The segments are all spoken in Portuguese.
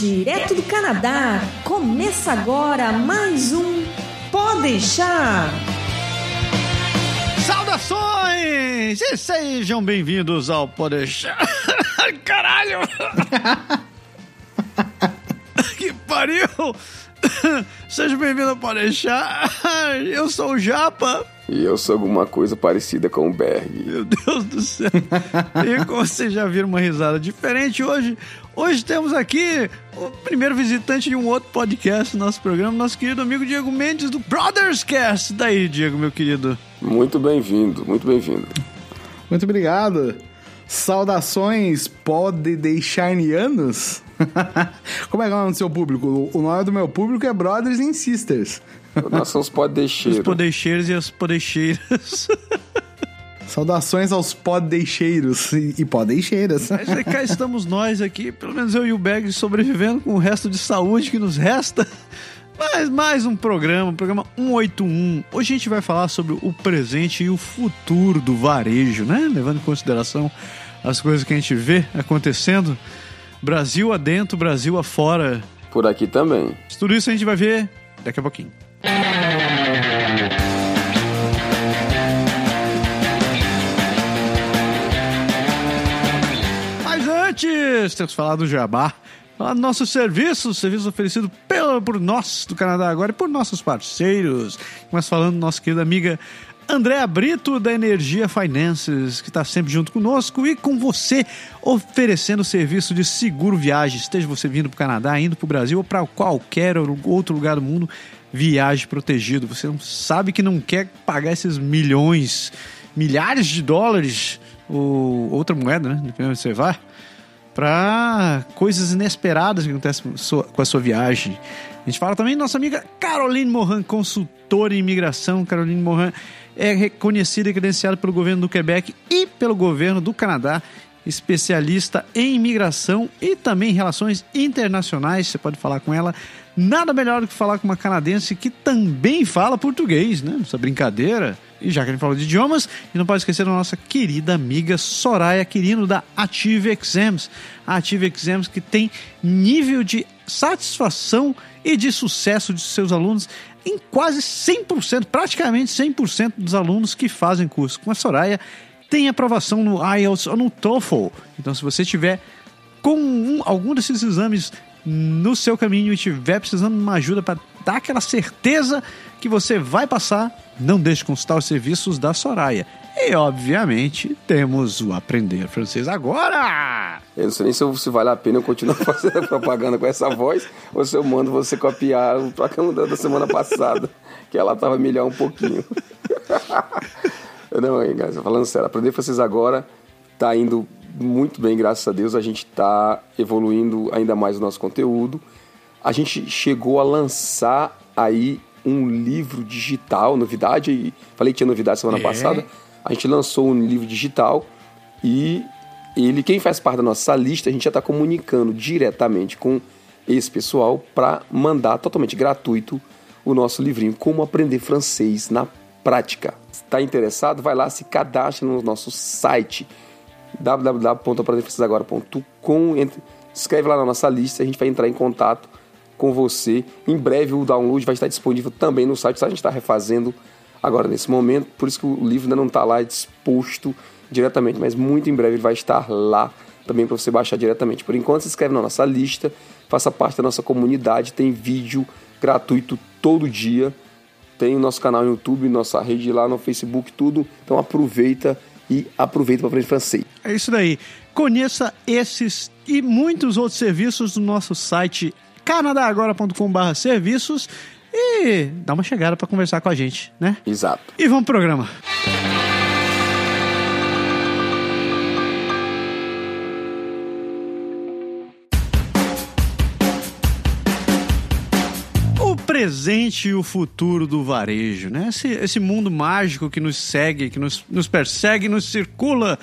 direto do Canadá. Começa agora mais um Pode deixar. Saudações! E sejam bem-vindos ao Pode deixar. Caralho! que pariu! Seja bem-vindo ao Pode deixar. Eu sou o Japa. E eu sou alguma coisa parecida com o Berg. Meu Deus do céu. E como vocês já viram uma risada diferente hoje, hoje temos aqui o primeiro visitante de um outro podcast no nosso programa, nosso querido amigo Diego Mendes do Brothers Cast. Daí, Diego, meu querido. Muito bem-vindo, muito bem-vindo. Muito obrigado. Saudações pode deixar-nianos? Como é que é o nome do seu público? O nome do meu público é Brothers and Sisters. Nós somos Os podeixeiros. podeixeiros e as podeixeiras. Saudações aos podeixeiros e e podeixeiras. Mas aí cá estamos nós aqui, pelo menos eu e o Bag sobrevivendo com o resto de saúde que nos resta. Mas mais um programa, programa 181. Hoje a gente vai falar sobre o presente e o futuro do varejo, né? Levando em consideração as coisas que a gente vê acontecendo. Brasil adentro, Brasil afora. Por aqui também. Tudo isso a gente vai ver daqui a pouquinho. Antes, temos falar do Jabá. Falar do nosso serviço, serviço oferecido pelo, por nós do Canadá agora e por nossos parceiros. Mas falando nossa querida amiga Andréa Brito, da Energia Finances, que está sempre junto conosco e com você, oferecendo serviço de seguro viagem. Esteja você vindo para o Canadá, indo para o Brasil ou para qualquer outro lugar do mundo, viagem protegido. Você não sabe que não quer pagar esses milhões, milhares de dólares, ou outra moeda, né? Dependendo de onde você vai para coisas inesperadas que acontecem com a sua viagem. A gente fala também nossa amiga Caroline Morin, consultora em imigração. Caroline Morin é reconhecida e credenciada pelo governo do Quebec e pelo governo do Canadá, especialista em imigração e também em relações internacionais. Você pode falar com ela. Nada melhor do que falar com uma canadense que também fala português, né? Essa brincadeira. E já que a gente falou de idiomas, e não pode esquecer da nossa querida amiga Soraya Quirino da Ative Exams. A Ative Exams que tem nível de satisfação e de sucesso de seus alunos em quase 100%, praticamente 100% dos alunos que fazem curso com a Soraya tem aprovação no IELTS ou no TOEFL. Então, se você tiver com um- algum desses exames no seu caminho e estiver precisando de uma ajuda para dar aquela certeza que você vai passar, não deixe de consultar os serviços da Soraya. E, obviamente, temos o Aprender Francês Agora! Eu não sei nem se, eu- se vale a pena eu continuar fazendo propaganda com essa voz ou se eu mando você copiar o programa da semana passada, que ela tava melhor um pouquinho. não, guys, falando sério, aprender francês agora tá indo muito bem, graças a Deus. A gente tá evoluindo ainda mais o nosso conteúdo. A gente chegou a lançar aí um livro digital, novidade, e falei que tinha novidade semana É. passada. A gente lançou um livro digital e ele, quem faz parte da nossa lista, a gente já está comunicando diretamente com esse pessoal para mandar totalmente gratuito o nosso livrinho Como Aprender Francês na Prática. Está interessado? Vai lá, se cadastre no nosso site www.aprenderfrancesagora.com Escreve lá na nossa lista, a gente vai entrar em contato com você. Em breve o download vai estar disponível também no site, a gente está refazendo agora nesse momento, por isso que o livro ainda não está lá disposto diretamente, mas muito em breve ele vai estar lá também para você baixar diretamente. Por enquanto, se inscreve na nossa lista, faça parte da nossa comunidade, tem vídeo gratuito todo dia, tem o nosso canal no YouTube, nossa rede lá no Facebook, tudo. Então aproveita e aproveita para aprender francês. É isso daí. Conheça esses e muitos outros serviços no nosso site canadagora.com.br serviços e dá uma chegada para conversar com a gente, né? Exato. E vamos pro programa. O presente e o futuro do varejo, né? Esse, esse mundo mágico que nos segue, que nos, nos persegue, nos circula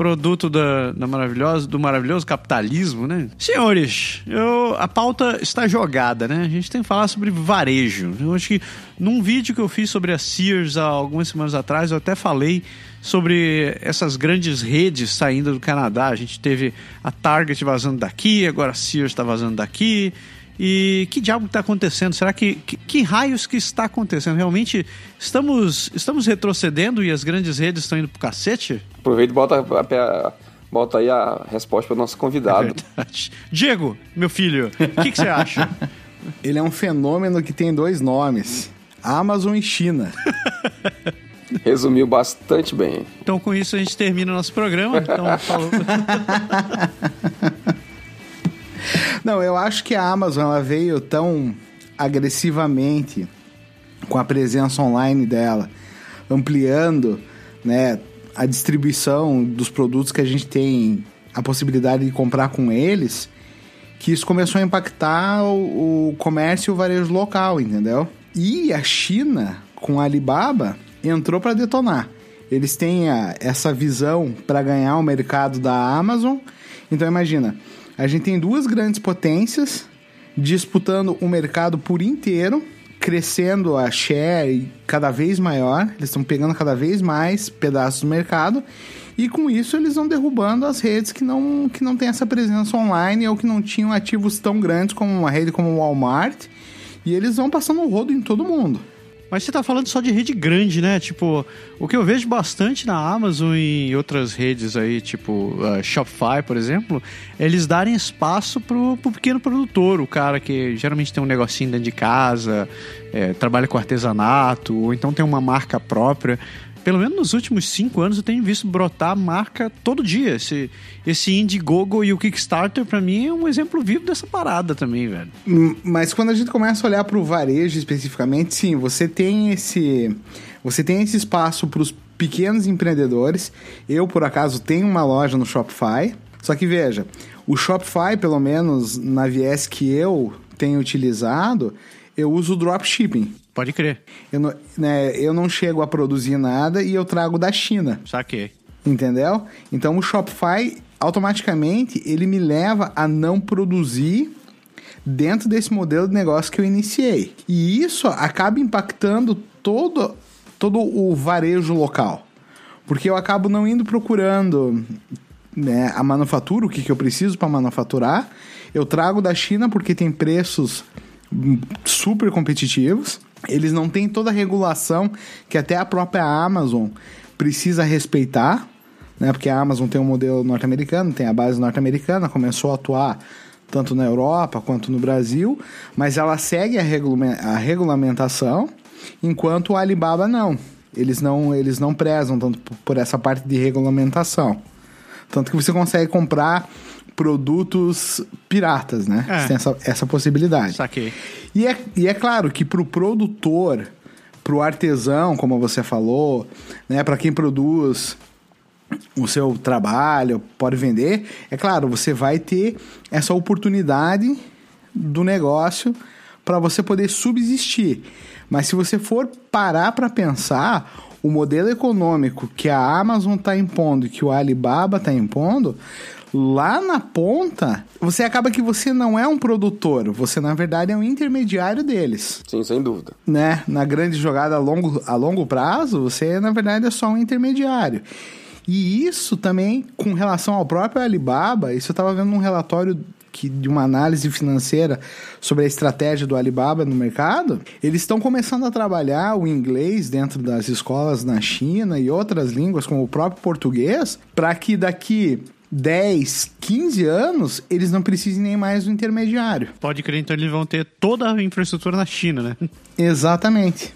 produto da, da maravilhosa, do maravilhoso capitalismo, né? Senhores, eu, a pauta está jogada, né? A gente tem que falar sobre varejo. Eu acho que num vídeo que eu fiz sobre a Sears há algumas semanas atrás, eu até falei sobre essas grandes redes saindo do Canadá. A gente teve a Target vazando daqui, agora a Sears está vazando daqui. E que diabo está acontecendo? Será que, que, que raios que está acontecendo? Realmente estamos estamos retrocedendo e as grandes redes estão indo pro cacete? Aproveita e bota, a- bota aí a resposta para o nosso É convidado. verdade. Diego, meu filho, o que, que você acha? Ele é um fenômeno que tem dois nomes: Amazon e China. Resumiu bastante bem. Então, com isso, a gente termina o nosso programa. Então, falou. Não, eu acho que a Amazon ela veio tão agressivamente com a presença online dela, ampliando, né, a distribuição dos produtos que a gente tem a possibilidade de comprar com eles, que isso começou a impactar o, o comércio e o varejo local, entendeu? E a China, com a Alibaba, entrou para detonar. Eles têm a- essa visão para ganhar o mercado da Amazon. Então imagina, a gente tem duas grandes potências disputando o mercado por inteiro, crescendo a share cada vez maior. Eles estão pegando cada vez mais pedaços do mercado. E com isso eles vão derrubando as redes que não, que não têm essa presença online ou que não tinham ativos tão grandes como uma rede como o Walmart. E eles vão passando o rodo em todo mundo. Mas você tá falando só de rede grande, né? Tipo, o que eu vejo bastante na Amazon e outras redes aí, tipo uh, Shopify, por exemplo, é eles darem espaço pro, pro pequeno produtor, o cara que geralmente tem um negocinho dentro de casa, é, trabalha com artesanato, ou então tem uma marca própria. Pelo menos nos últimos cinco anos eu tenho visto brotar marca todo dia. Esse, esse Indiegogo e o Kickstarter, pra mim, é um exemplo vivo dessa parada também, velho. Hum, Mas quando a gente começa a olhar para o varejo especificamente, sim, você tem esse, você tem esse espaço para os pequenos empreendedores. Eu, por acaso, tenho uma loja no Shopify. Só que veja, o Shopify, pelo menos na viés que eu tenho utilizado, eu uso dropshipping. Pode crer. Eu não, né, eu não chego a produzir nada e eu trago da China. Saquei. Entendeu? Então o Shopify automaticamente ele me leva a não produzir dentro desse modelo de negócio que eu iniciei. E isso acaba impactando todo, todo o varejo local. Porque eu acabo não indo procurando né, a manufatura, o que, que eu preciso para manufaturar. Eu trago da China porque tem preços hum, super competitivos. Eles não têm toda a regulação que até a própria Amazon precisa respeitar, né? Porque a Amazon tem um modelo norte-americano, tem a base norte-americana, começou a atuar tanto na Europa quanto no Brasil, mas ela segue a, regula- a regulamentação, enquanto o Alibaba não. Eles não, eles não prezam tanto por essa parte de regulamentação. Tanto que você consegue comprar produtos piratas, né? É. Você tem essa, essa possibilidade. Saquei. E é, e é claro que para o produtor, para o artesão, como você falou, né, para quem produz o seu trabalho, pode vender, é claro, você vai ter essa oportunidade do negócio para você poder subsistir. Mas se você for parar para pensar, o modelo econômico que a Amazon está impondo e que o Alibaba está impondo, lá na ponta, você acaba que você não é um produtor, você na verdade é um intermediário deles Sim, sem dúvida. né, na grande jogada a longo, a longo prazo, você na verdade é só um intermediário. E isso também, com relação ao próprio Alibaba, isso eu estava vendo um relatório que, de uma análise financeira sobre a estratégia do Alibaba no mercado. Eles estão começando a trabalhar o inglês dentro das escolas na China e outras línguas, como o próprio português, para que daqui 10, 15 anos eles não precisem nem mais do intermediário. Pode crer, então eles vão ter toda a infraestrutura na China, né? Exatamente.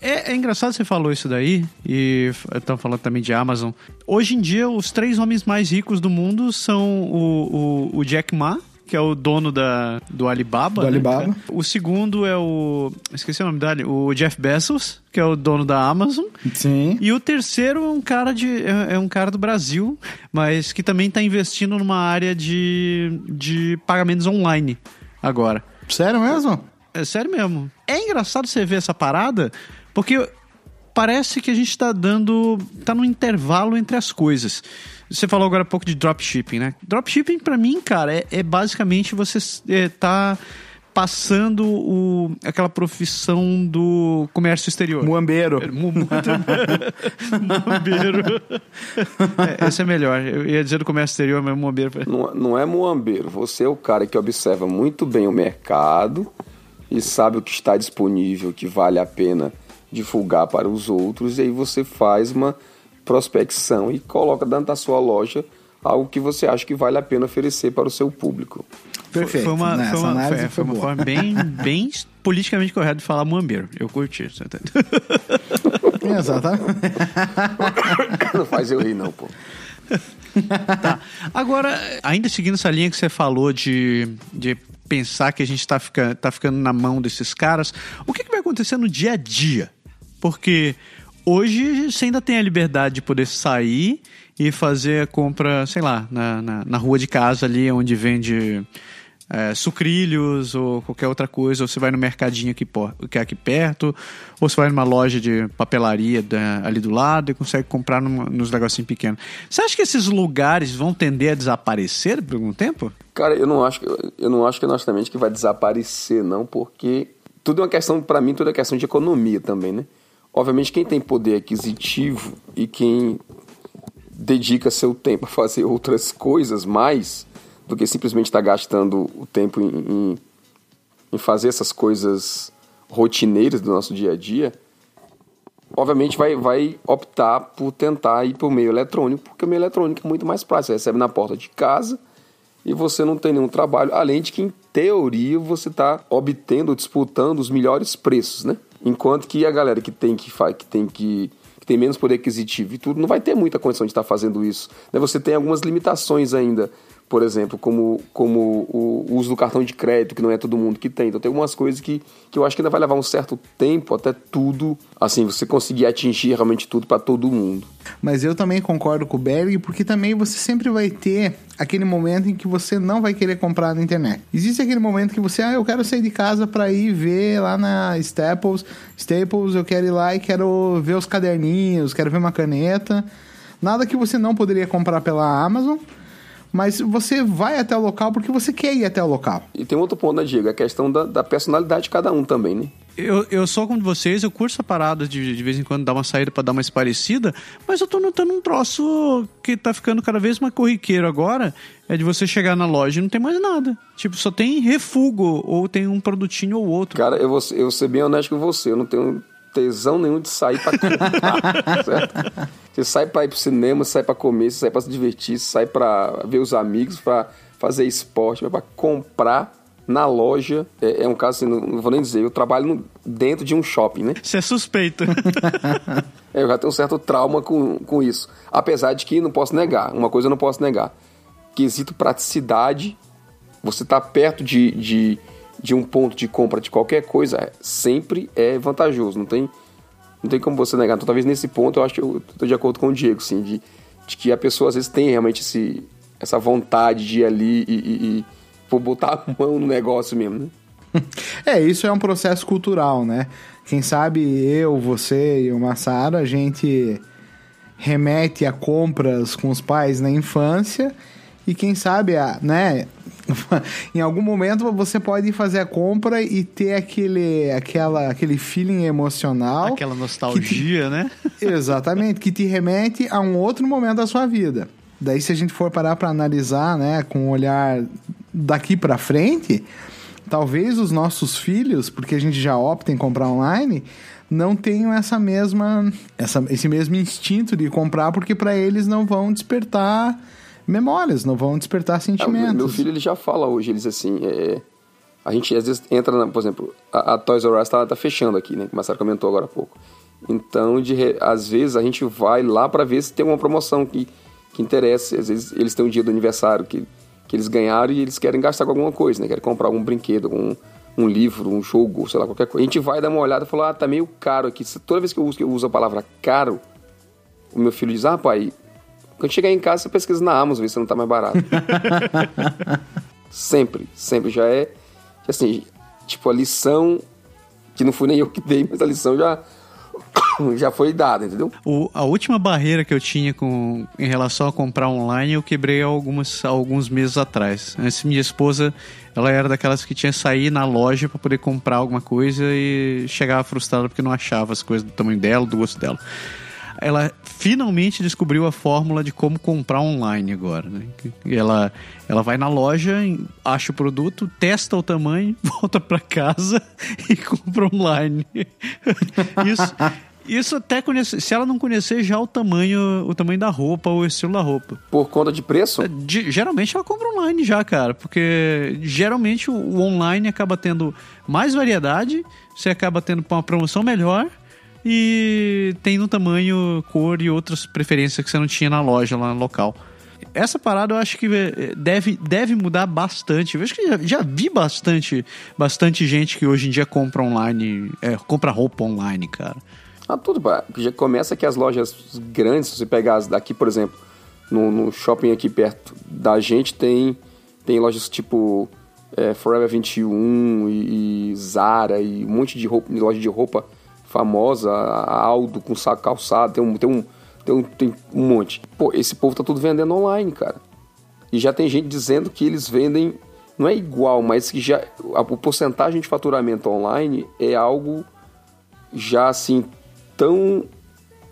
É, é engraçado você falou isso daí, e estão falando também de Amazon. Hoje em dia, os três homens mais ricos do mundo são o, o, o Jack Ma, que é o dono da, do Alibaba. Do né, Alibaba. cara? O segundo é o. Esqueci o nome dele. O Jeff Bezos, que é o dono da Amazon. Sim. E o terceiro é um cara de é, é um cara do Brasil, mas que também está investindo numa área de, de pagamentos online agora. Sério mesmo? É sério mesmo. É engraçado você ver essa parada, porque parece que a gente está dando. tá no intervalo entre as coisas. Você falou agora um pouco de dropshipping, né? Dropshipping, para mim, cara, é, é basicamente você é, tá passando o, aquela profissão do comércio exterior. Muambeiro. Mu- mu- Muambeiro. É, esse é melhor. Eu ia dizer do comércio exterior, mas muambeiro. Não, não é muambeiro. Você é o cara que observa muito bem o mercado e sabe o que está disponível, que vale a pena divulgar para os outros, e aí você faz uma prospecção e coloca dentro da sua loja algo que você acha que vale a pena oferecer para o seu público. Perfeito. Foi uma, né? foi Essa uma, análise foi, foi foi uma boa. forma bem, bem politicamente correta de falar muambeiro. Eu curti. você tá- Exatamente. Não faz eu rir, não, pô. Tá. Agora, ainda seguindo essa linha que você falou de, de pensar que a gente está ficando, tá ficando na mão desses caras, o que, que vai acontecer no dia a dia? Porque hoje você ainda tem a liberdade de poder sair e fazer a compra, sei lá, na, na, na rua de casa ali, onde vende é, sucrilhos ou qualquer outra coisa, ou você vai no mercadinho aqui, que é aqui perto, ou você vai numa loja de papelaria da- ali do lado e consegue comprar nos negocinhos pequenos. Você acha que esses lugares vão tender a desaparecer por algum tempo? Cara, eu não acho, que- eu não acho que honestamente que vai desaparecer, não, porque tudo é uma questão, para mim, tudo é questão de economia também, né? Obviamente, quem tem poder aquisitivo e quem dedica seu tempo a fazer outras coisas mais do que simplesmente estar gastando o tempo em, em, em fazer essas coisas rotineiras do nosso dia a dia, obviamente vai, vai optar por tentar ir para o meio eletrônico, porque o meio eletrônico é muito mais prático. Você recebe na porta de casa e você não tem nenhum trabalho, além de que, em teoria, você está obtendo, disputando os melhores preços, né? Enquanto que a galera que tem que, que tem que que tem menos poder aquisitivo e tudo, não vai ter muita condição de estar fazendo isso. né? Você tem algumas limitações ainda, por exemplo, como, como o uso do cartão de crédito, que não é todo mundo que tem. Então tem algumas coisas que, que eu acho que ainda vai levar um certo tempo até tudo, assim, você conseguir atingir realmente tudo para todo mundo. Mas eu também concordo com o Berg, porque também você sempre vai ter aquele momento em que você não vai querer comprar na internet. Existe aquele momento que você, ah, eu quero sair de casa para ir ver lá na Staples, Staples, eu quero ir lá e quero ver os caderninhos, quero ver uma caneta. Nada que você não poderia comprar pela Amazon, mas você vai até o local porque você quer ir até o local. E tem outro ponto, né, Diego? A questão da, da personalidade de cada um também, né? Eu, eu sou como vocês, eu curso a parada de, de vez em quando dar uma saída pra dar uma esparecida, mas eu tô notando um troço que tá ficando cada vez mais corriqueiro agora, é de você chegar na loja e não tem mais nada. Tipo, só tem refugo, ou tem um produtinho ou outro. Cara, eu vou, eu vou ser bem honesto com você. Eu não tenho tesão nenhum de sair pra comprar, certo? Você sai pra ir pro cinema, sai pra comer, sai pra se divertir, sai pra ver os amigos, pra fazer esporte, pra comprar na loja. É, é um caso assim, não, não vou nem dizer, eu trabalho no- dentro de um shopping, né? Você é suspeito. É, Eu já tenho um certo trauma com, com isso. Apesar de que não posso negar, uma coisa eu não posso negar. Quesito praticidade, você tá perto de, de, de um ponto de compra de qualquer coisa, sempre é vantajoso. Não tem, não tem como você negar. Então, talvez nesse ponto eu acho que eu tô de acordo com o Diego, sim, de, de que a pessoa às vezes tem realmente esse, essa vontade de ir ali e, e, e pô, botar a mão no negócio mesmo, né? É, isso é um processo cultural, né? Quem sabe eu, você e o Massaro, a gente remete a compras com os pais na infância e quem sabe, a, né? em algum momento você pode fazer a compra e ter aquele, aquela, aquele feeling emocional. Aquela nostalgia, né? Exatamente, que te remete a um outro momento da sua vida. Daí, se a gente for parar para analisar, né, com um olhar daqui para frente, talvez os nossos filhos, porque a gente já opta em comprar online, não tenham essa mesma, essa, esse mesmo instinto de comprar, porque para eles não vão despertar memórias, não vão despertar É, o sentimentos. meu, meu filho ele já fala hoje, ele diz assim, é, a gente às vezes entra, na, por exemplo, a, a Toys R Us tá, tá fechando aqui, né? Que o Marcelo comentou agora há pouco. Então, de, às vezes a gente vai lá para ver se tem uma promoção que, que interessa. Às vezes eles têm um dia do aniversário que, que eles ganharam e eles querem gastar com alguma coisa, né? Querem comprar algum brinquedo, algum um livro, um jogo, sei lá, qualquer coisa. A gente vai dar uma olhada e falar, ah, tá meio caro aqui. Toda vez que eu uso, que eu uso a palavra caro, o meu filho diz, ah, pai, quando chegar em casa, você pesquisa na Amazon, ver se não tá mais barato. sempre, sempre. Já é, assim, tipo, a lição, que não fui nem eu que dei, mas a lição já, já foi dada, entendeu? O, a última barreira que eu tinha com, em relação a comprar online eu quebrei algumas, alguns meses atrás. Antes, minha esposa, ela era daquelas que tinha que sair na loja para poder comprar alguma coisa e chegava frustrada porque não achava as coisas do tamanho dela, do gosto dela. Ela finalmente descobriu a fórmula de como comprar online agora. Né? Ela, ela vai na loja, acha o produto, testa o tamanho, volta para casa e compra online. Isso, isso até conhecer, se ela não conhecer já o tamanho, o tamanho da roupa ou o estilo da roupa. Por conta de preço? É, de, geralmente ela compra online já, cara, porque geralmente o, o online acaba tendo mais variedade, você acaba tendo uma promoção melhor e tem no tamanho, cor e outras preferências que você não tinha na loja lá no local. Essa parada eu acho que eh, deve, deve mudar bastante. Eu acho que já, já vi bastante, bastante gente que hoje em dia compra online, é, compra roupa online, cara. Ah, tudo. Já começa que as lojas grandes, se você pegar as daqui, por exemplo, no, no shopping aqui perto da gente, tem, tem lojas tipo é, Forever 21 e, e Zara e um monte de roupa, loja de roupa famosa, a Aldo com saco calçado, tem um, tem um, tem um, tem um monte. Pô, esse povo tá tudo vendendo online, cara. E já tem gente dizendo que eles vendem, não é igual, mas que já a, a porcentagem de faturamento online é algo já assim tão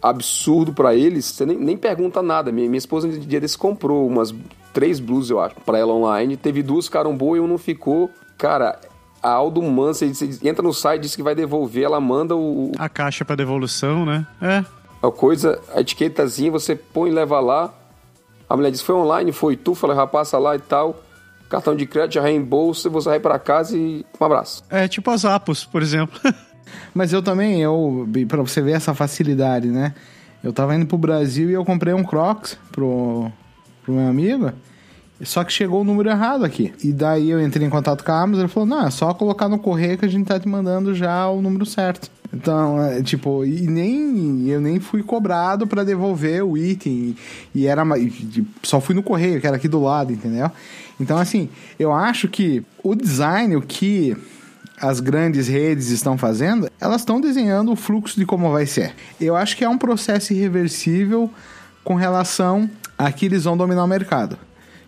absurdo para eles, você nem, nem pergunta nada. Minha, minha esposa no dia desse comprou umas três blusas, eu acho, para ela online. Teve duas ficaram boas e um não ficou. Cara, a Aldo Mansa, entra no site, diz que vai devolver, ela manda o. A caixa para devolução, né? É. A coisa, a etiquetazinha, você põe e leva lá. A mulher diz: foi online, foi tu, falei, passa lá e tal. Cartão de crédito, já reembolsa, você vai para casa e um abraço. É tipo as Apos, por exemplo. Mas eu também, eu, para você ver essa facilidade, né? Eu tava indo pro Brasil e eu comprei um Crocs pro, pro meu amigo. Só que chegou o número errado aqui. E daí eu entrei em contato com a Amazon e ele falou: não, é só colocar no correio que a gente tá te mandando já o número certo. Então, é, tipo, e nem eu nem fui cobrado para devolver o item. E era só fui no correio, que era aqui do lado, entendeu? Então, assim, eu acho que o design, o que as grandes redes estão fazendo, elas estão desenhando o fluxo de como vai ser. Eu acho que é um processo irreversível com relação a que eles vão dominar o mercado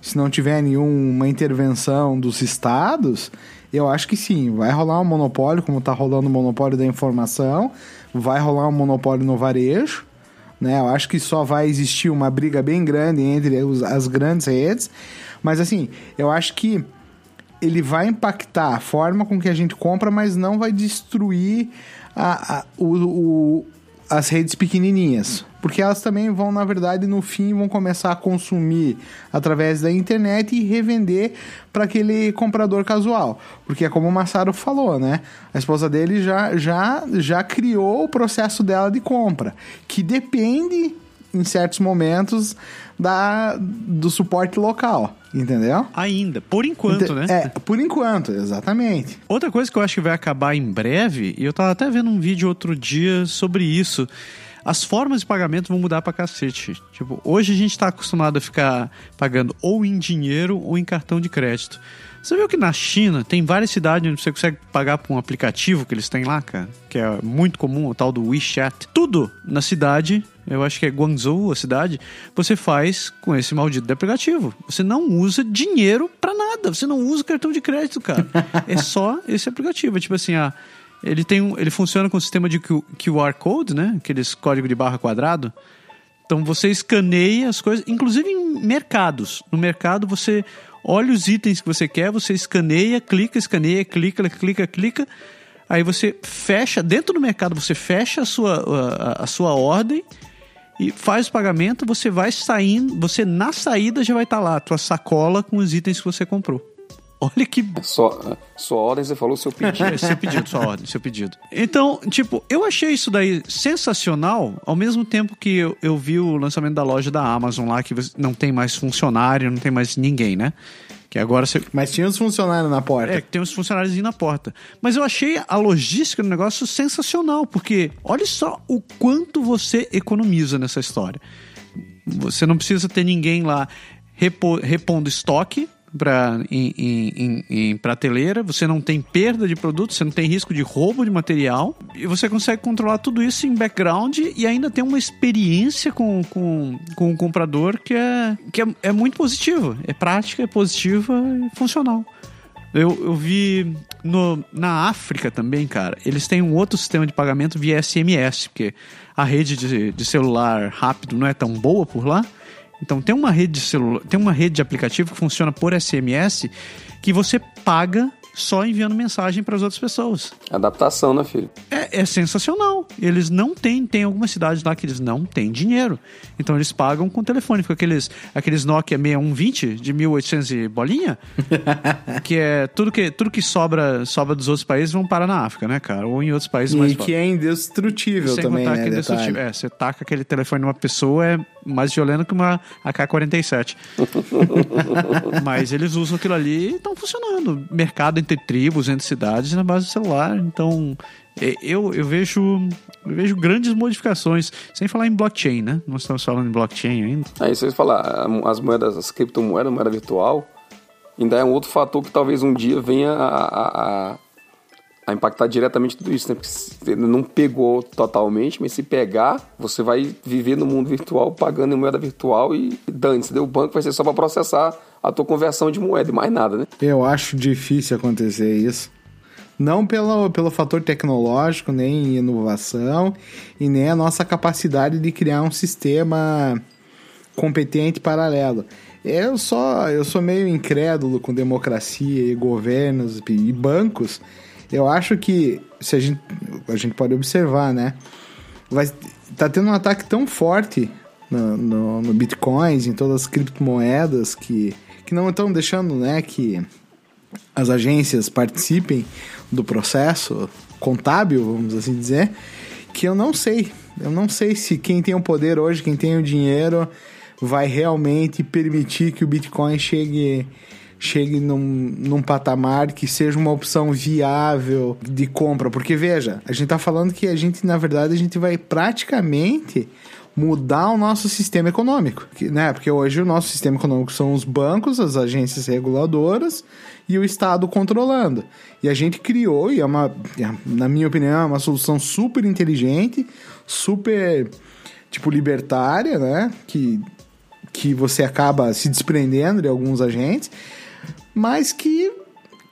se não tiver nenhuma intervenção dos estados, eu acho que sim, vai rolar um monopólio, como está rolando o monopólio da informação, vai rolar um monopólio no varejo, né? Eu acho que só vai existir uma briga bem grande entre as grandes redes, mas assim, eu acho que ele vai impactar a forma com que a gente compra, mas não vai destruir a, a o, o, as redes pequenininhas. Porque elas também vão, na verdade, no fim, vão começar a consumir através da internet e revender para aquele comprador casual. Porque é como o Massaro falou, né? A esposa dele já, já, já criou o processo dela de compra, que depende, em certos momentos, da, do suporte local. Entendeu? Ainda, por enquanto, né? É, por enquanto, exatamente. Outra coisa que eu acho que vai acabar em breve, e eu tava até vendo um vídeo outro dia sobre isso. As formas de pagamento vão mudar pra cacete. Tipo, hoje a gente tá acostumado a ficar pagando ou em dinheiro ou em cartão de crédito. Você viu que na China tem várias cidades onde você consegue pagar por um aplicativo que eles têm lá, cara? Que é muito comum, o tal do WeChat. Tudo na cidade, eu acho que é Guangzhou a cidade, você faz com esse maldito aplicativo. Você não usa dinheiro para nada, você não usa cartão de crédito, cara. é só esse aplicativo. Tipo assim, ah, ele, tem um, ele funciona com o sistema de QR Code, né? Aqueles código de barra quadrado. Então você escaneia as coisas, inclusive em mercados. No mercado você olha os itens que você quer, você escaneia, clica, escaneia, clica, clica, clica. Aí você fecha, dentro do mercado você fecha a sua, a, a sua ordem e faz o pagamento, você vai saindo, você na saída já vai estar tá lá a tua sacola com os itens que você comprou. Olha que. Só, sua ordem, você falou seu pedido. É, seu pedido, sua ordem, seu pedido. Então, tipo, eu achei isso daí sensacional, ao mesmo tempo que eu, eu vi o lançamento da loja da Amazon lá, que não tem mais funcionário, não tem mais ninguém, né? Que agora você... Mas tinha os funcionários na porta. É, tem os funcionários na porta. Mas eu achei a logística do negócio sensacional, porque olha só o quanto você economiza nessa história. Você não precisa ter ninguém lá repo, repondo estoque, em, em, em, em prateleira, você não tem perda de produto, você não tem risco de roubo de material, e você consegue controlar tudo isso em background e ainda tem uma experiência com, com, com o comprador que é, que é, é muito positiva. É prática, é positiva e funcional. Eu, eu vi no, na África também, cara, eles têm um outro sistema de pagamento via SMS, porque a rede de, de celular rápido não é tão boa por lá. Então tem uma rede de celular, tem uma rede de aplicativo que funciona por SMS que você paga só enviando mensagem para as outras pessoas. Adaptação, né, filho? É, é sensacional. Eles não têm, tem algumas cidades lá que eles não têm dinheiro. Então eles pagam com telefone, com aqueles, aqueles Nokia 6120 de 1800 e bolinha, que é tudo que, tudo que sobra, sobra dos outros países vão parar na África, né, cara? Ou em outros países mais E que é indestrutível Sem também, né? que é indestrutível. É, você taca aquele telefone numa pessoa, é mais violento que uma AK-47. Mas eles usam aquilo ali e estão funcionando. Mercado entre tribos, entre cidades, na base do celular. Então, é, eu, eu vejo eu vejo grandes modificações. Sem falar em blockchain, né? Nós estamos falando em blockchain ainda. Aí vocês falar, as moedas, as criptomoedas, moeda virtual, ainda é um outro fator que talvez um dia venha a, a, a- impactar diretamente tudo isso, né? Porque não pegou totalmente, mas se pegar, você vai viver no mundo virtual pagando em moeda virtual e dane-se, o banco vai ser só para processar a tua conversão de moeda e mais nada, né? Eu acho difícil acontecer isso. Não pelo, pelo fator tecnológico, nem inovação, e nem a nossa capacidade de criar um sistema competente paralelo. Eu só eu sou meio incrédulo com democracia e governos e bancos. Eu acho que se a gente a gente pode observar, né? Vai tá tendo um ataque tão forte no, no, no bitcoins, em todas as criptomoedas que que não estão deixando, né, que as agências participem do processo contábil, vamos assim dizer, que eu não sei. Eu não sei se quem tem o poder hoje, quem tem o dinheiro, vai realmente permitir que o Bitcoin chegue chegue num, num patamar que seja uma opção viável de compra. Porque, veja, a gente tá falando que a gente, na verdade, a gente vai praticamente mudar o nosso sistema econômico, né? Porque hoje o nosso sistema econômico são os bancos, as agências reguladoras e o Estado controlando. E a gente criou, e é uma, é, na minha opinião, é uma solução super inteligente, super, tipo, libertária, né? Que, que você acaba se desprendendo de alguns agentes, mas que,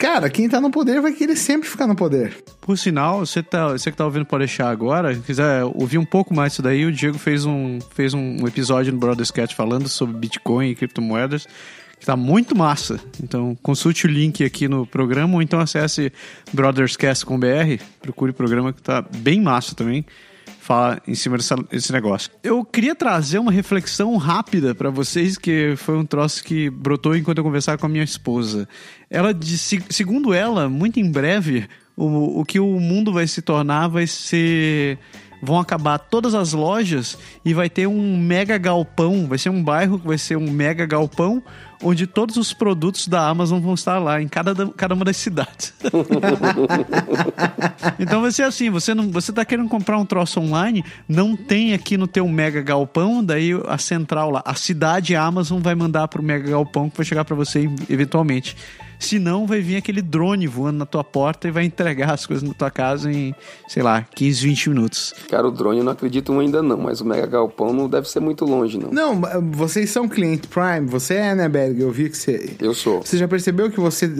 cara, quem tá no poder vai querer sempre ficar no poder. Por sinal, você, tá, você que tá ouvindo pode deixar agora, quiser ouvir um pouco mais disso daí, o Diego fez um, fez um episódio no Brothers Cat falando sobre Bitcoin e criptomoedas, que tá muito massa. Então, consulte o link aqui no programa, ou então acesse brotherscast.com.br, procure o programa que tá bem massa também. Fala em cima dessa, desse negócio. Eu queria trazer uma reflexão rápida para vocês, que foi um troço que brotou enquanto eu conversava com a minha esposa. Ela disse, segundo ela, muito em breve, o, o que o mundo vai se tornar vai ser. Vão acabar todas as lojas e vai ter um mega galpão. Vai ser um bairro que vai ser um mega galpão, onde todos os produtos da Amazon vão estar lá, em cada, da- cada uma das cidades. então vai ser assim: você não, você tá querendo comprar um troço online, não tem aqui no teu mega galpão, daí a central lá, a cidade Amazon vai mandar pro mega galpão que vai chegar para você eventualmente. Senão vai vir aquele drone voando na tua porta e vai entregar as coisas na tua casa em, sei lá, 15, 20 minutos. Cara, o drone eu não acredito ainda não, mas o Mega Galpão não deve ser muito longe, não. Não, vocês são cliente Prime, você é, né, Berg? Eu vi que você. Eu sou. Você já percebeu que você,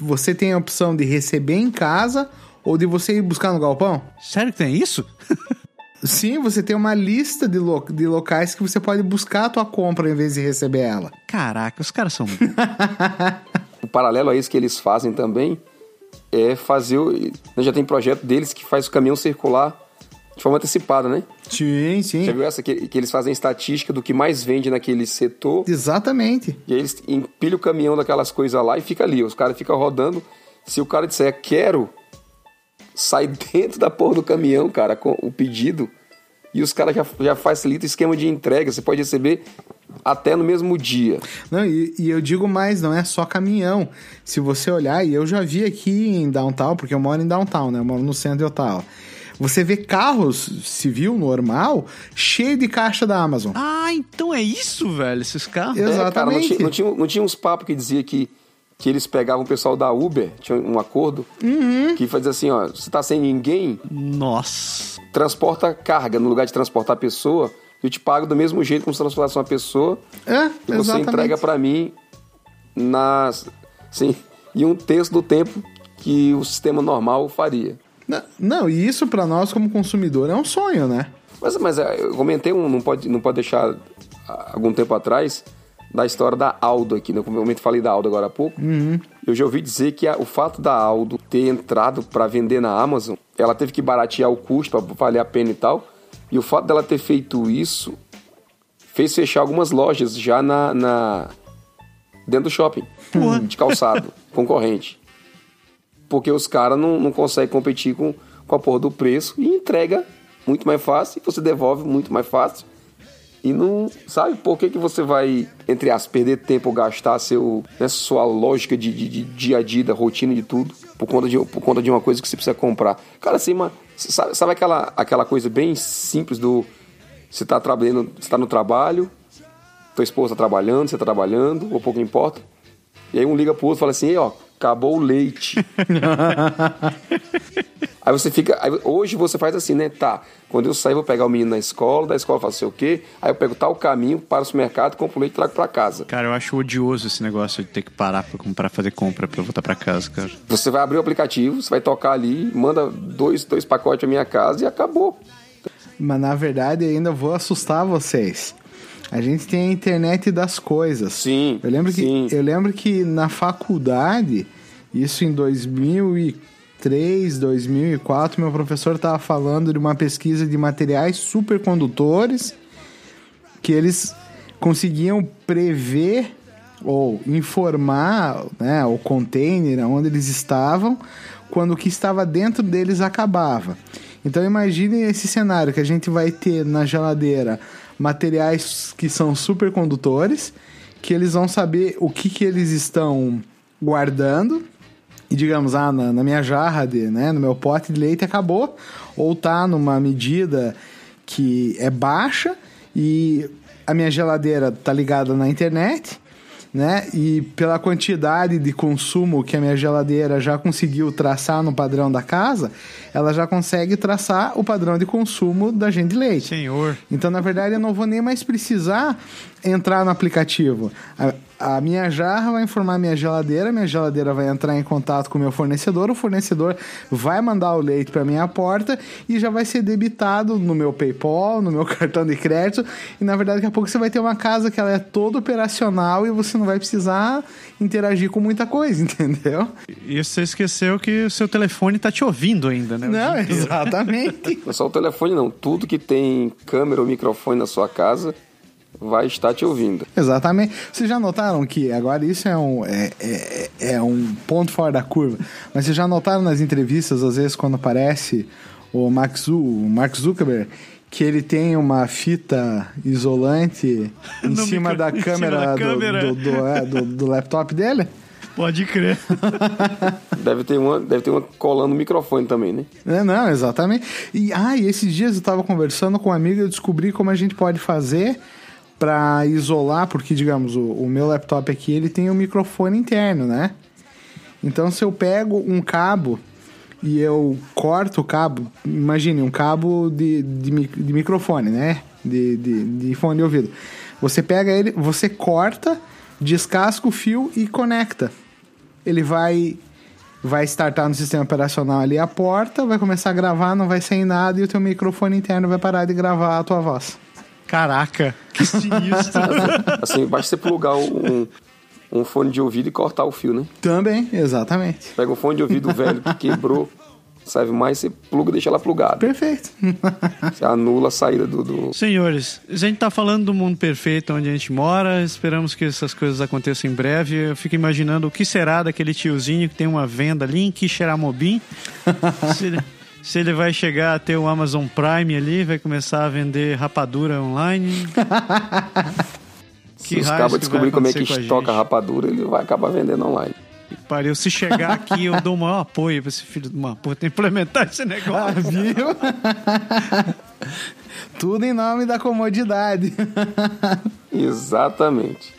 você tem a opção de receber em casa ou de você ir buscar no galpão? Sério que tem isso? Sim, você tem uma lista de, lo de locais que você pode buscar a tua compra em vez de receber ela. Caraca, os caras são. O paralelo a isso que eles fazem também é fazer. o- né, Já tem projeto deles que faz o caminhão circular de forma antecipada, né? Sim, sim. Já viu essa? Que, que eles fazem estatística do que mais vende naquele setor. Exatamente. E aí eles empilham o caminhão daquelas coisas lá e fica ali. Os caras ficam rodando. Se o cara disser quero, sai dentro da porra do caminhão, cara, com o pedido. E os caras já, já facilitam o esquema de entrega. Você pode receber até no mesmo dia. Não, e, e eu digo mais, não é só caminhão. Se você olhar, e eu já vi aqui em Downtown, porque eu moro em Downtown, né? Eu moro no centro de Ottawa. Você vê carros civil normal cheio de caixa da Amazon. Ah, então é isso, velho, esses carros. Eu- É, cara, não Exatamente. tinha, não tinha, não tinha uns papos que dizia que, que eles pegavam o pessoal da Uber, tinha um acordo, Uhum. que fazia assim, ó, você tá sem ninguém, Nossa. transporta carga no lugar de transportar a pessoa, eu te pago do mesmo jeito como se transportasse uma pessoa, É, e você exatamente. entrega pra mim nas, sim, em um terço do tempo que o sistema normal faria. Não, Não, e isso pra nós como consumidor é um sonho, né? Mas, mas é, eu comentei, um, não, pode, não pode deixar algum tempo atrás, da história da Aldo aqui, né? Como eu falei da Aldo agora há pouco. Eu já ouvi dizer que a- o fato da Aldo ter entrado para vender na Amazon, ela teve que baratear o custo para valer a pena e tal. E o fato dela ter feito isso fez fechar algumas lojas já na, na- dentro do shopping, de calçado, concorrente. Porque os caras não, não conseguem competir com, com a porra do preço e entrega muito mais fácil e você devolve muito mais fácil. E não. Sabe por que, que você vai, entre as perder tempo gastar seu, né, sua lógica de, de, de dia a dia, da rotina de tudo, por conta de, por conta de uma coisa que você precisa comprar? Cara, assim, uma, sabe, sabe aquela, aquela coisa bem simples do. Você tá trabalhando, você tá no trabalho, tua esposa tá trabalhando, você tá trabalhando, ou pouco importa. E aí um liga pro outro e fala assim, Ei, ó, acabou o leite. aí você fica. aí hoje você faz assim, né? Tá. Quando eu sair, vou pegar o menino na escola, da escola faço sei o quê. Aí eu pego tal caminho para o supermercado, compro o leite e trago pra casa. Cara, eu acho odioso esse negócio de ter que parar pra comprar, fazer compra pra voltar pra casa, cara. Você vai abrir o aplicativo, você vai tocar ali, manda dois, dois pacotes pra minha casa e acabou. Mas na verdade ainda vou assustar vocês. A gente tem a internet das coisas. Sim, Eu lembro sim. que eu lembro que na faculdade, isso em 2003, 2004, meu professor estava falando de uma pesquisa de materiais supercondutores que eles conseguiam prever ou informar né, o container onde eles estavam quando o que estava dentro deles acabava. Então imagine esse cenário que a gente vai ter na geladeira materiais que são supercondutores, que eles vão saber o que, que eles estão guardando. E digamos, ah, na, na minha jarra, de, né, no meu pote de leite acabou, ou tá numa medida que é baixa e a minha geladeira tá ligada na internet, né? E pela quantidade de consumo que a minha geladeira já conseguiu traçar no padrão da casa, ela já consegue traçar o padrão de consumo da gente de leite. Senhor. Então, na verdade, eu não vou nem mais precisar entrar no aplicativo. A, a minha jarra vai informar a minha geladeira, minha geladeira vai entrar em contato com o meu fornecedor, o fornecedor vai mandar o leite para minha porta e já vai ser debitado no meu PayPal, no meu cartão de crédito. E na verdade, daqui a pouco você vai ter uma casa que ela é toda operacional e você não vai precisar interagir com muita coisa, entendeu? E você esqueceu que o seu telefone tá te ouvindo ainda, né? Não, exatamente. Não é só o telefone, não. Tudo que tem câmera ou microfone na sua casa vai estar te ouvindo. Exatamente. Vocês já notaram que agora isso é um, é, é, é um ponto fora da curva, mas vocês já notaram nas entrevistas, às vezes, quando aparece o Mark, Zu, o Mark Zuckerberg, que ele tem uma fita isolante em No cima micro- da em cima câmera, da do- câmera. Do, do, é, do- do laptop dele? Pode crer. Deve ter uma, deve ter uma colando o microfone também, né? É, não, exatamente. E, ah, e esses dias eu tava conversando com um amigo e eu descobri como a gente pode fazer para isolar, porque, digamos, o, o meu laptop aqui, ele tem um microfone interno, né? Então, se eu pego um cabo e eu corto o cabo, imagine, um cabo de, de, de microfone, né? De, de, de fone de ouvido. Você pega ele, você corta, descasca o fio e conecta. Ele vai vai startar no sistema operacional ali a porta, vai começar a gravar, não vai sair nada e o teu microfone interno vai parar de gravar a tua voz. Caraca, que sinistro. Assim, basta você plugar um, um fone de ouvido e cortar o fio, né? Também, exatamente. Pega um fone de ouvido velho que quebrou, serve mais, você pluga e deixa ela plugada. Perfeito. Você anula a saída do, do- Senhores, a gente tá falando do mundo perfeito onde a gente mora, esperamos que essas coisas aconteçam em breve. Eu fico imaginando o que será daquele tiozinho que tem uma venda ali em Quixeramobim. se, ele, vai chegar a ter o Amazon Prime ali, vai começar a vender rapadura online. Se Que os cabos que descobrir como é que a estoca gente? rapadura, ele vai acabar vendendo online. pariu. Se chegar aqui, eu dou o maior apoio pra esse filho de uma puta implementar esse Ah, negócio. viu? Tudo em nome da comodidade. Exatamente.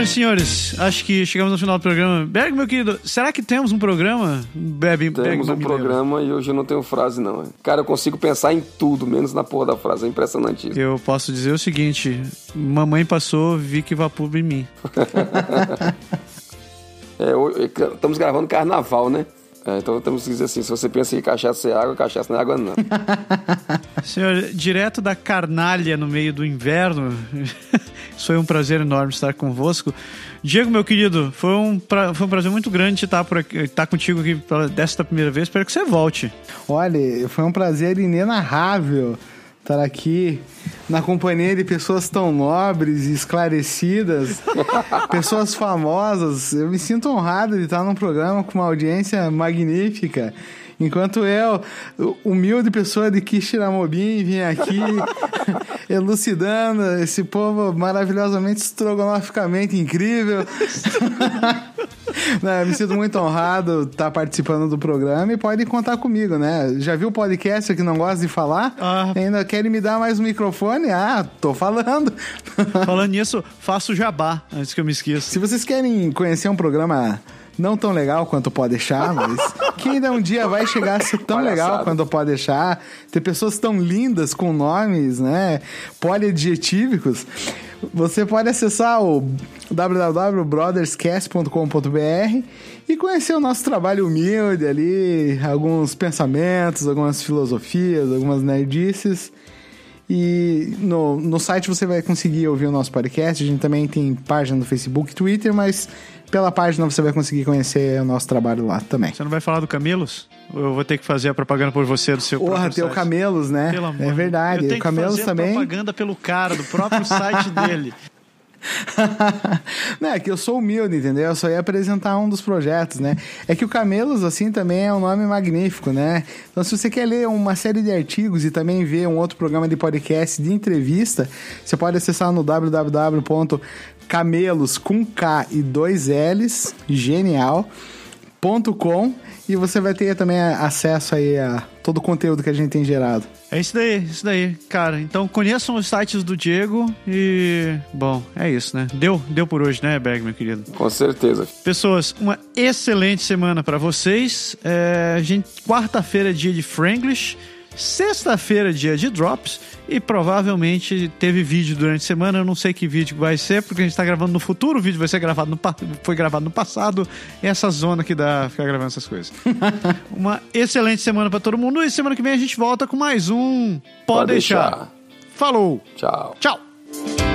Senhoras e senhores, acho que chegamos no final do programa. Berg, meu querido, será que temos um programa? Bebe, Berg Temos um Mamilema. programa e hoje eu não tenho frase, não. Cara, eu consigo pensar em tudo, menos na porra da frase. É impressionante isso. Eu posso dizer o seguinte: mamãe passou, vi que vapor em mim. É, é, estamos gravando carnaval, né? É, então temos que dizer assim: se você pensa que cachaça é água, cachaça não é água, não. Senhor, direto da carnalha no meio do inverno, isso foi um prazer enorme estar convosco. Diego, meu querido, foi um, pra- foi um prazer muito grande estar, por aqui, estar contigo aqui pela desta primeira vez. Espero que você volte. Olha, foi um prazer inenarrável estar aqui na companhia de pessoas tão nobres e esclarecidas, pessoas famosas. Eu me sinto honrado de estar num programa com uma audiência magnífica. Enquanto eu, humilde pessoa de Kishiramobim, vim aqui elucidando esse povo maravilhosamente estrogonoficamente incrível. Não, eu me sinto muito honrado estar participando do programa e pode contar comigo, né? Já viu o podcast que não gosta de falar? Ah. Ainda querem me dar mais um microfone? Ah, tô falando. Falando nisso, faço jabá, antes que eu me esqueça. Se vocês querem conhecer um programa não tão legal quanto Pode Deixar, mas que ainda um dia vai chegar a ser tão Palhaçada. legal quanto o Pode Deixar, ter pessoas tão lindas com nomes, né, poliadjetívicos, você pode acessar o www.brotherscast.com.br e conhecer o nosso trabalho humilde ali, alguns pensamentos, algumas filosofias, algumas nerdices. E no, no site você vai conseguir ouvir o nosso podcast. A gente também tem página no Facebook e Twitter, mas pela página você vai conseguir conhecer o nosso trabalho lá também. Você não vai falar do Camelos? Eu vou ter que fazer a propaganda por você do seu Porra, tem o? Camelos, né? Pelo amor É de- verdade. Eu O tenho Camelos que fazer também. propaganda pelo cara, do próprio site dele. não, é que eu sou humilde, entendeu? Eu só ia apresentar um dos projetos, né? É que o Camelos, assim, também é um nome magnífico, né? Então, se você quer ler uma série de artigos e também ver um outro programa de podcast de entrevista, você pode acessar no www.camelos com K e dois L's, genial, ponto com, e você vai ter também acesso aí a todo o conteúdo que a gente tem gerado. É isso daí, isso daí, cara. Então conheçam os sites do Diego e. Bom, é isso, né? Deu, deu por hoje, né, Berg, meu querido? Com certeza. Pessoas, uma excelente semana pra vocês. É, a gente, quarta-feira é dia de Franglish, sexta-feira é dia de Drops e provavelmente teve vídeo durante a semana. Eu não sei que vídeo vai ser porque a gente tá gravando no futuro. O vídeo vai ser gravado no foi gravado no passado. Essa zona que dá ficar gravando essas coisas. uma excelente semana pra todo mundo e semana que vem a gente volta com mais um Pode, Pode deixar. deixar. Falou. Tchau. Tchau.